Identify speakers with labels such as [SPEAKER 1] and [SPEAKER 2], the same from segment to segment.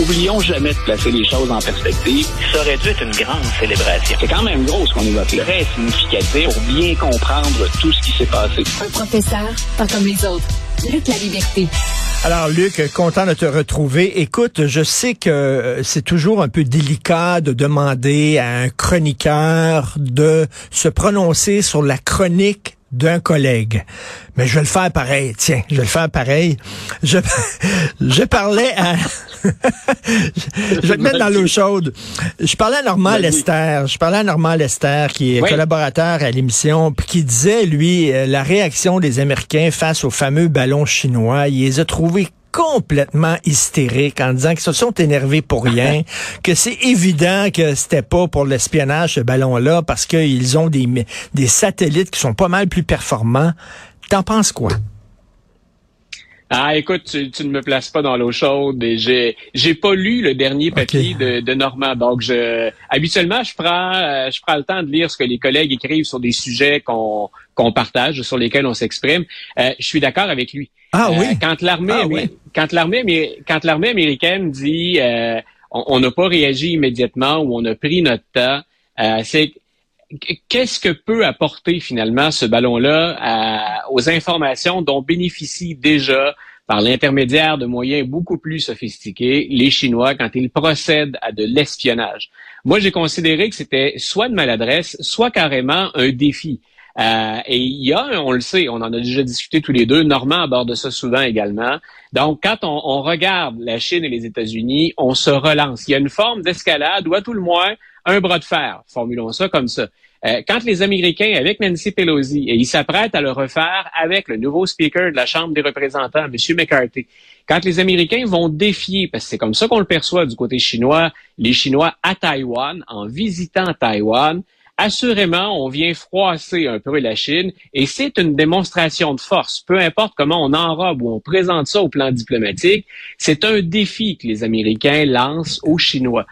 [SPEAKER 1] Oublions jamais de placer les choses en perspective.
[SPEAKER 2] Ça aurait dû être une grande célébration.
[SPEAKER 1] C'est quand même gros ce qu'on évoque là. Très significatif pour bien comprendre tout ce qui s'est passé.
[SPEAKER 3] Un professeur, pas comme les autres. Luc La Liberté.
[SPEAKER 4] Alors Luc, content de te retrouver. Écoute, je sais que c'est toujours un peu délicat de demander à un chroniqueur de se prononcer sur la chronique d'un collègue. Mais je vais le faire pareil. Tiens, je vais le faire pareil. Je, je parlais à... je vais te mettre dans l'eau chaude. Je parlais à Normand Lester. Je parlais à Normand Lester, qui est collaborateur à l'émission, puis qui disait, lui, euh, la réaction des Américains face aux fameux ballons chinois, il les a trouvés complètement hystériques en disant qu'ils se sont énervés pour rien, que c'est évident que c'était pas pour l'espionnage ce ballon-là parce qu'ils ont des, des satellites qui sont pas mal plus performants. T'en penses quoi?
[SPEAKER 5] Ah, écoute, tu, ne me places pas dans l'eau chaude et j'ai j'ai pas lu le dernier papier de, de Normand. Donc, je habituellement, je prends euh, je prends le temps de lire ce que les collègues écrivent sur des sujets qu'on qu'on partage, sur lesquels on s'exprime. Euh, je suis d'accord avec lui.
[SPEAKER 4] Ah oui?
[SPEAKER 5] Euh, quand l'armée ah quand l'armée quand l'armée américaine dit on n'a pas réagi immédiatement ou on a pris notre temps, c'est qu'est-ce que peut apporter finalement ce ballon-là aux informations dont bénéficient déjà par l'intermédiaire de moyens beaucoup plus sophistiqués, les Chinois, quand ils procèdent à de l'espionnage? Moi, j'ai considéré que c'était soit de maladresse, soit carrément un défi. Euh, et il y a, on le sait, on en a déjà discuté tous les deux, Normand aborde ça souvent également. Donc, quand on, on regarde la Chine et les États-Unis, on se relance. Il y a une forme d'escalade ou à tout le moins un bras de fer, formulons ça comme ça. Euh, quand les Américains, avec Nancy Pelosi, et ils s'apprêtent à le refaire avec le nouveau speaker de la Chambre des représentants, M. McCarthy, quand les Américains vont défier, parce que c'est comme ça qu'on le perçoit du côté chinois, les Chinois à Taïwan, en visitant Taïwan, assurément, on vient froisser un peu la Chine et c'est une démonstration de force. Peu importe comment on enrobe ou on présente ça au plan diplomatique, c'est un défi que les Américains lancent aux Chinois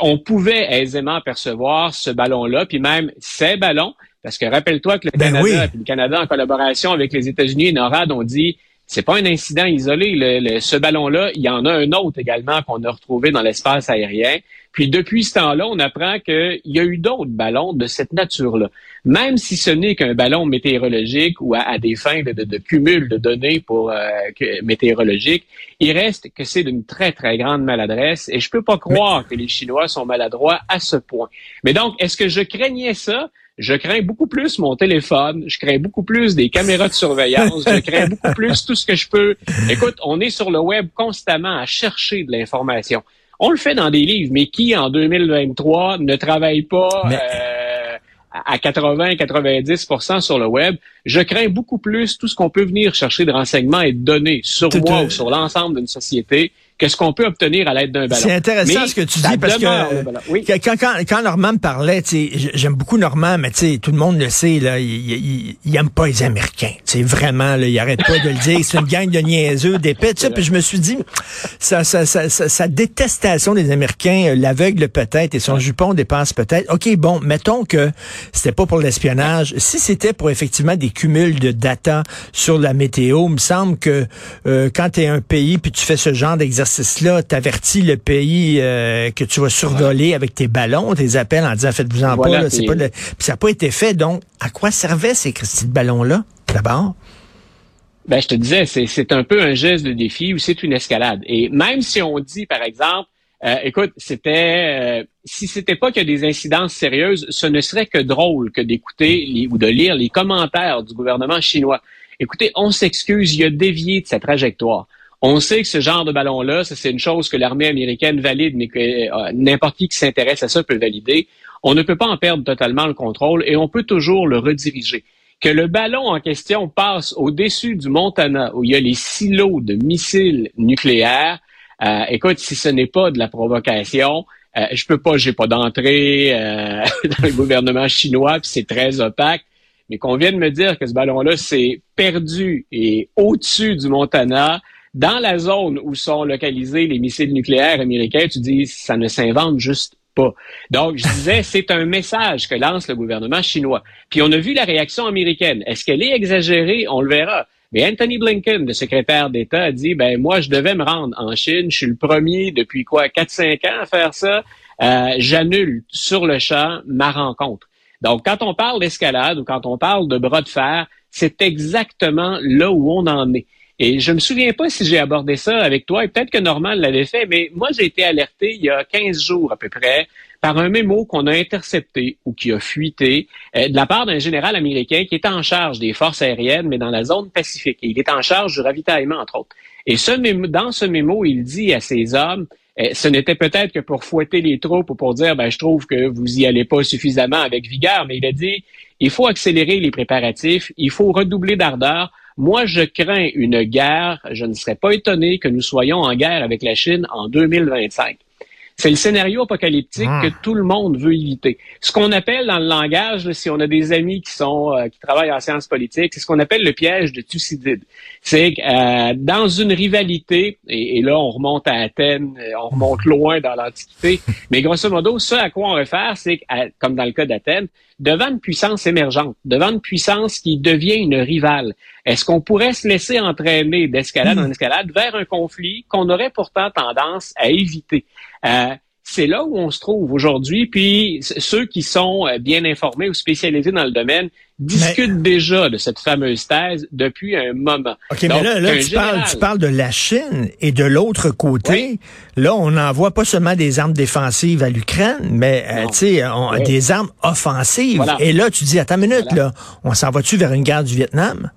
[SPEAKER 5] on pouvait aisément percevoir ce ballon-là, puis même ces ballons, parce que rappelle-toi que le ben Canada, le Canada en collaboration avec les États-Unis et NORAD ont dit c'est pas un incident isolé. Le, ce ballon-là, il y en a un autre également qu'on a retrouvé dans l'espace aérien. Puis depuis ce temps-là, on apprend qu'il y a eu d'autres ballons de cette nature-là. Même si ce n'est qu'un ballon météorologique ou à, des fins de, de, cumul de données pour euh, météorologiques, il reste que c'est d'une très, très grande maladresse. Et je peux pas croire que les Chinois sont maladroits à ce point. Mais donc, est-ce que je craignais ça? Je crains beaucoup plus mon téléphone, je crains beaucoup plus des caméras de surveillance, je crains beaucoup plus tout ce que je peux. Écoute, on est sur le web constamment à chercher de l'information. On le fait dans des livres, mais qui en 2023 ne travaille pas euh, à 80-90% sur le web? Je crains beaucoup plus tout ce qu'on peut venir chercher de renseignements et de données sur moi ou sur l'ensemble d'une société qu'est-ce qu'on peut obtenir à l'aide d'un ballon.
[SPEAKER 4] C'est intéressant ce que tu dis parce que quand, quand, quand, Normand me parlait, j'aime beaucoup Normand, mais tout le monde le sait, là, il, il, aime pas les Américains. Vraiment, là, il arrête pas de le dire. C'est une gang de niaiseux, d'épais. Puis je me suis dit, sa, sa, sa, sa détestation des Américains, euh, l'aveugle peut-être et son jupon dépense peut-être. OK, bon, mettons que c'était pas pour l'espionnage. Si c'était pour effectivement des cumuls de data sur la météo, il me semble que euh, quand tu es un pays puis tu fais ce genre d'exercice exercice-là t'avertis le pays euh, que tu vas survoler avec tes ballons, tes appels en disant faites-vous-en pas. Là, pas ça n'a pas été fait. Donc, à quoi servaient ces de ballons-là, d'abord?
[SPEAKER 5] Ben, je te disais, c'est un peu un geste de défi ou c'est une escalade. Et même si on dit, par exemple, euh, écoute, c'était euh, si c'était pas a des incidences sérieuses, ce ne serait que drôle que d'écouter ou de lire les commentaires du gouvernement chinois. Écoutez, on s'excuse, il a dévié de sa trajectoire. On sait que ce genre de ballon-là, c'est une chose que l'armée américaine valide, mais que euh, n'importe qui qui s'intéresse à ça peut valider. On ne peut pas en perdre totalement le contrôle et on peut toujours le rediriger. Que le ballon en question passe au-dessus du Montana, où il y a les silos de missiles nucléaires, euh, écoute, si ce n'est pas de la provocation, euh, je peux pas, j'ai pas d'entrée euh, dans le gouvernement chinois, puis c'est très opaque. Mais qu'on vienne me dire que ce ballon-là s'est perdu et au-dessus du Montana, dans la zone où sont localisés les missiles nucléaires américains, tu dis ça ne s'invente juste pas. Donc, je disais, c'est un message que lance le gouvernement chinois. Puis on a vu la réaction américaine. Est-ce qu'elle est exagérée? On le verra. Mais Anthony Blinken, le secrétaire d'État, a dit, ben moi, je devais me rendre en Chine. Je suis le premier depuis quoi, 4-5 ans à faire ça. Euh, J'annule sur le champ ma rencontre. Donc, quand on parle d'escalade ou quand on parle de bras de fer, c'est exactement là où on en est. Et je me souviens pas si j'ai abordé ça avec toi, et peut-être que Normand l'avait fait, mais moi, j'ai été alerté il y a 15 jours à peu près par un mémo qu'on a intercepté ou qui a fuité euh, de la part d'un général américain qui est en charge des forces aériennes, mais dans la zone pacifique. Et il est en charge du ravitaillement, entre autres. Et ce dans ce mémo, il dit à ses hommes, euh, ce n'était peut-être que pour fouetter les troupes ou pour dire, ben, je trouve que vous y allez pas suffisamment avec vigueur, mais il a dit, il faut accélérer les préparatifs, il faut redoubler d'ardeur. Moi, je crains une guerre. Je ne serais pas étonné que nous soyons en guerre avec la Chine en 2025. C'est le scénario apocalyptique ah. que tout le monde veut éviter. Ce qu'on appelle dans le langage, si on a des amis qui sont euh, qui travaillent en sciences politiques, c'est ce qu'on appelle le piège de Thucydide. C'est que euh, dans une rivalité, et, là on remonte à Athènes, euh, on remonte loin dans l'Antiquité, mais grosso modo, ce à quoi on réfère, c'est comme dans le cas d'Athènes, devant une puissance émergente, devant une puissance qui devient une rivale, est-ce qu'on pourrait se laisser entraîner d'escalade en hmm. escalade vers un conflit qu'on aurait pourtant tendance à éviter? Euh, c'est là où on se trouve aujourd'hui. Puis ceux qui sont euh, bien informés ou spécialisés dans le domaine discutent déjà de cette fameuse thèse depuis un moment.
[SPEAKER 4] OK, mais là, là tu, parles, tu, parles, de la Chine et de l'autre côté, là, on envoie pas seulement des armes défensives à l'Ukraine, mais euh, tu sais, des armes offensives. Et là, tu dis, attends une minute, là, on s'en va-tu vers une guerre du Vietnam?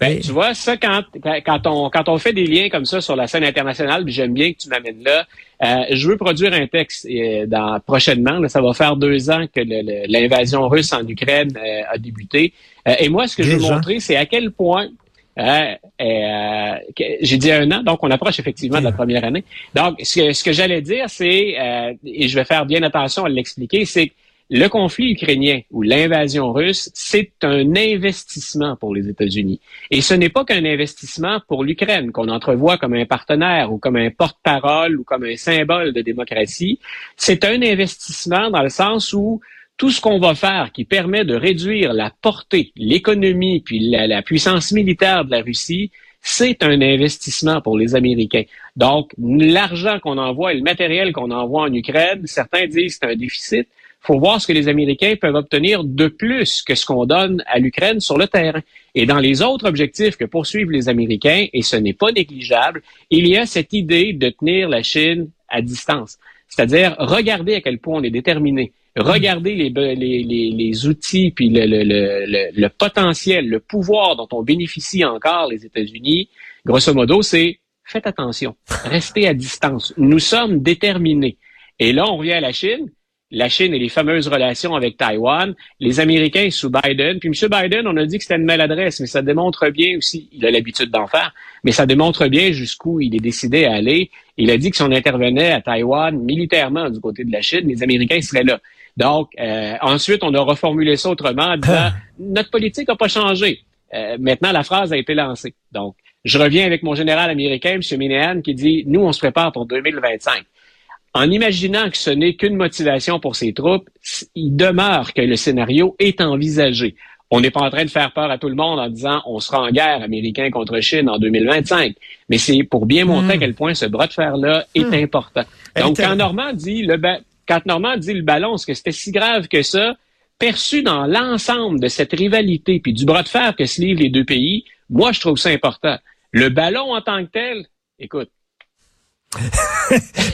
[SPEAKER 5] Ben, tu vois, ça, quand, quand, on, quand on fait des liens comme ça sur la scène internationale, j'aime bien que tu m'amènes là, euh, je veux produire un texte euh, dans, prochainement. ça va faire deux ans que l'invasion russe en Ukraine euh, a débuté. et moi, ce que je veux montrer, c'est à quel point j'ai dit un an, donc on approche effectivement de la première année. Donc, ce que, ce que j'allais dire, c'est, et je vais faire bien attention à l'expliquer, c'est que le conflit ukrainien ou l'invasion russe, c'est un investissement pour les États-Unis. Et ce n'est pas qu'un investissement pour l'Ukraine qu'on entrevoit comme un partenaire ou comme un porte-parole ou comme un symbole de démocratie. C'est un investissement dans le sens où tout ce qu'on va faire qui permet de réduire la portée, l'économie puis la, puissance militaire de la Russie, c'est un investissement pour les Américains. Donc, l'argent qu'on envoie et le matériel qu'on envoie en Ukraine, certains disent c'est un déficit faut voir ce que les Américains peuvent obtenir de plus que ce qu'on donne à l'Ukraine sur le terrain. Et dans les autres objectifs que poursuivent les Américains, et ce n'est pas négligeable, il y a cette idée de tenir la Chine à distance. C'est-à-dire regarder à quel point on est déterminé, regarder les, les, les, outils puis le, le, le, le, potentiel, le pouvoir dont on bénéficie encore les États-Unis. Grosso modo, c'est faites attention, restez à distance. Nous sommes déterminés. Et là, on revient à la Chine la Chine et les fameuses relations avec Taïwan, les Américains sous Biden. Puis M. Biden, on a dit que c'était une maladresse, mais ça démontre bien aussi, il a l'habitude d'en faire, mais ça démontre bien jusqu'où il est décidé à aller. Il a dit que si on intervenait à Taïwan militairement du côté de la Chine, les Américains seraient là. Donc, euh, ensuite, on a reformulé ça autrement en disant, ah. notre politique n'a pas changé. Euh, maintenant, la phrase a été lancée. Donc, je reviens avec mon général américain, M. Minahan, qui dit, nous, on se prépare pour 2025 en imaginant que ce n'est qu'une motivation pour ces troupes, il demeure que le scénario est envisagé. On n'est pas en train de faire peur à tout le monde en disant on sera en guerre américain contre Chine en 2025. Mais c'est pour bien montrer à hmm. quel point ce bras de fer-là est hmm. important. Donc, quand Normand dit le quand Normand dit le ballon, est-ce que c'était si grave que ça? Perçu dans l'ensemble de cette rivalité puis du bras de fer que se livrent les deux pays, moi, je trouve ça important. Le ballon en tant que tel, écoute,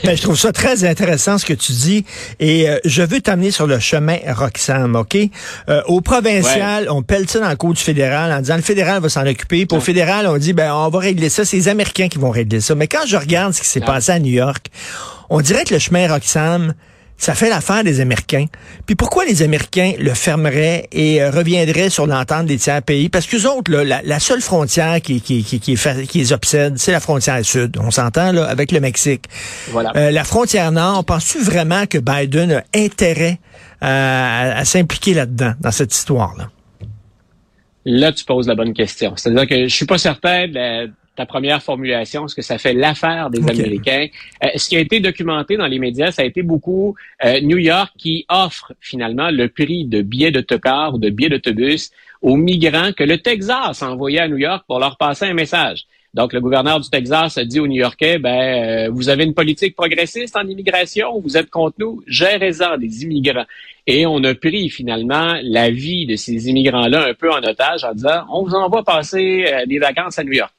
[SPEAKER 4] ben, je trouve ça très intéressant ce que tu dis et euh, je veux t'amener sur le chemin Roxham, OK? Euh, au provincial, on pèle ça dans le cours du fédéral en disant le fédéral va s'en occuper. Pour le fédéral, on dit ben on va régler ça, c'est les Américains qui vont régler ça. Mais quand je regarde ce qui s'est passé à New York, on dirait que le chemin Roxham, ça fait l'affaire des Américains. Puis pourquoi les Américains le fermeraient et euh, reviendraient sur l'entente des tiers pays? Parce que autres, là, la, seule frontière qui, qui, qui, qui, qui les obsède, c'est la frontière sud. On s'entend là avec le Mexique. Voilà. Euh, la frontière nord, penses-tu vraiment que Biden a intérêt à, à s'impliquer là-dedans, dans cette histoire-là?
[SPEAKER 5] Là, tu poses la bonne question. C'est-à-dire que je suis pas certain de, ta première formulation, est-ce que ça fait l'affaire des Américains? Euh, ce qui a été documenté dans les médias, ça a été beaucoup euh, New York qui offre finalement le prix de billets d'autocar ou de billets d'autobus aux migrants que le Texas a envoyés à New York pour leur passer un message. Donc, le gouverneur du Texas a dit aux New-Yorkais, ben, euh, vous avez une politique progressiste en immigration, vous êtes contre nous, gérez-en des immigrants. Et on a pris finalement la vie de ces immigrants-là un peu en otage en disant, on vous envoie passer euh, des vacances à New York.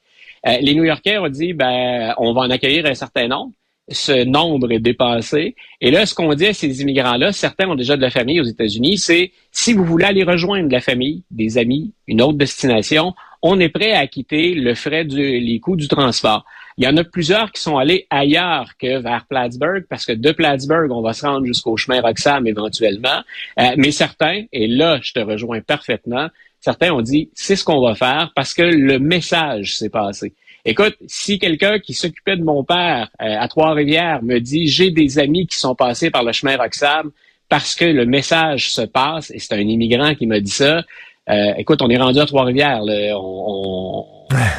[SPEAKER 5] Euh, les New-Yorkais ont dit, ben, on va en accueillir un certain nombre ce nombre est dépassé. Et là, ce qu'on dit à ces immigrants-là, certains ont déjà de la famille aux États-Unis, c'est si vous voulez aller rejoindre la famille, des amis, une autre destination, on est prêt à acquitter le frais du, les coûts du transport. Il y en a plusieurs qui sont allés ailleurs que vers Plattsburgh, parce que de Plattsburgh, on va se rendre jusqu'au chemin Roxham éventuellement. Euh, mais certains, et là, je te rejoins parfaitement, certains ont dit, c'est ce qu'on va faire parce que le message s'est passé. Écoute, si quelqu'un qui s'occupait de mon père euh, à Trois-Rivières me dit j'ai des amis qui sont passés par le chemin Roxham parce que le message se passe, et c'est un immigrant qui m'a dit ça, euh, écoute, on est rendu à Trois-Rivières, on,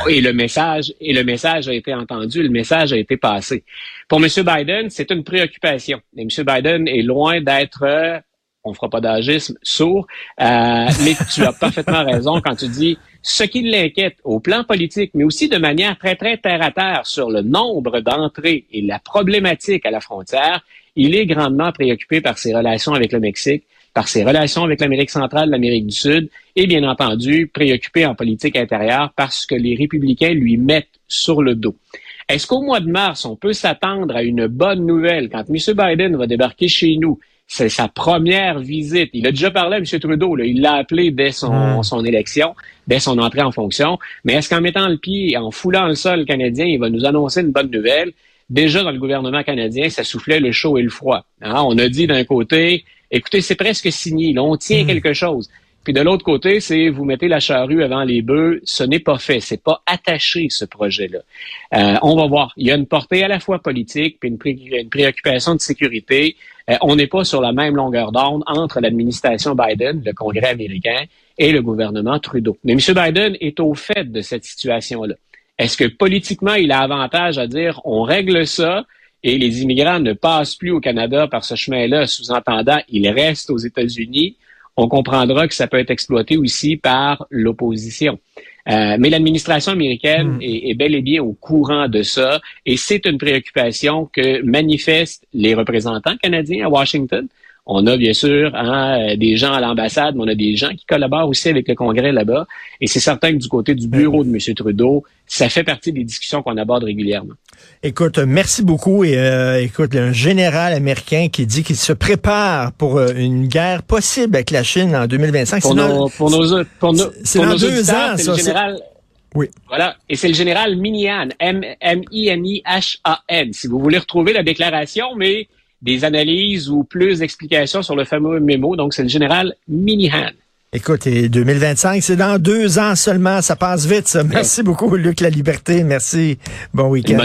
[SPEAKER 5] et le message et le message a été entendu, le message a été passé. Pour M. Biden, c'est une préoccupation. Et M. Biden est loin d'être euh, on fera pas d'agisme sourd, euh, mais tu as parfaitement raison quand tu dis ce qui l'inquiète au plan politique, mais aussi de manière très, très terre à terre sur le nombre d'entrées et la problématique à la frontière, il est grandement préoccupé par ses relations avec le Mexique, par ses relations avec l'Amérique centrale, l'Amérique du Sud, et bien entendu préoccupé en politique intérieure parce que les républicains lui mettent sur le dos. Est-ce qu'au mois de mars, on peut s'attendre à une bonne nouvelle quand M. Biden va débarquer chez nous c'est sa première visite. Il a déjà parlé à M. Trudeau. Là. Il l'a appelé dès son, hmm. son élection, dès son entrée en fonction. Mais est-ce qu'en mettant le pied, en foulant le sol canadien, il va nous annoncer une bonne nouvelle? Déjà dans le gouvernement canadien, ça soufflait le chaud et le froid. Hein? On a dit d'un côté, écoutez, c'est presque signé. Là, on tient hmm. quelque chose. Puis de l'autre côté, c'est vous mettez la charrue avant les bœufs. Ce n'est pas fait. C'est pas attaché ce projet-là. Euh, on va voir. Il y a une portée à la fois politique puis une préoccupation de sécurité. Euh, on n'est pas sur la même longueur d'onde entre l'administration Biden, le Congrès américain, et le gouvernement Trudeau. Mais M. Biden est au fait de cette situation-là. Est-ce que politiquement, il a avantage à dire on règle ça et les immigrants ne passent plus au Canada par ce chemin-là, sous-entendant ils restent aux États-Unis? On comprendra que ça peut être exploité aussi par l'opposition. Euh, mais l'administration américaine hmm. est, bel et bien au courant de ça et c'est une préoccupation que manifestent les représentants canadiens à Washington. On a bien sûr hein, des gens à l'ambassade, mais on a des gens qui collaborent aussi avec le Congrès là-bas. Et c'est certain que du côté du bureau de M. Trudeau, ça fait partie des discussions qu'on aborde régulièrement.
[SPEAKER 4] Écoute, merci beaucoup. Et euh, écoute, un général américain qui dit qu'il se prépare pour euh, une guerre possible avec la Chine en 2025.
[SPEAKER 5] Pour nos, pour nos, pour nos,
[SPEAKER 4] c'est dans deux ans, ça.
[SPEAKER 5] Général, oui. Voilà. Et c'est le général Minihan, M-I-N-I-H-A-N. Si vous voulez retrouver la déclaration, mais des analyses ou plus d'explications sur le fameux mémo. Donc, c'est le général Minihan.
[SPEAKER 4] Écoute, 2025, c'est dans deux ans seulement. Ça passe vite, ça. Merci beaucoup, Luc La Liberté. Merci. Bon week-end.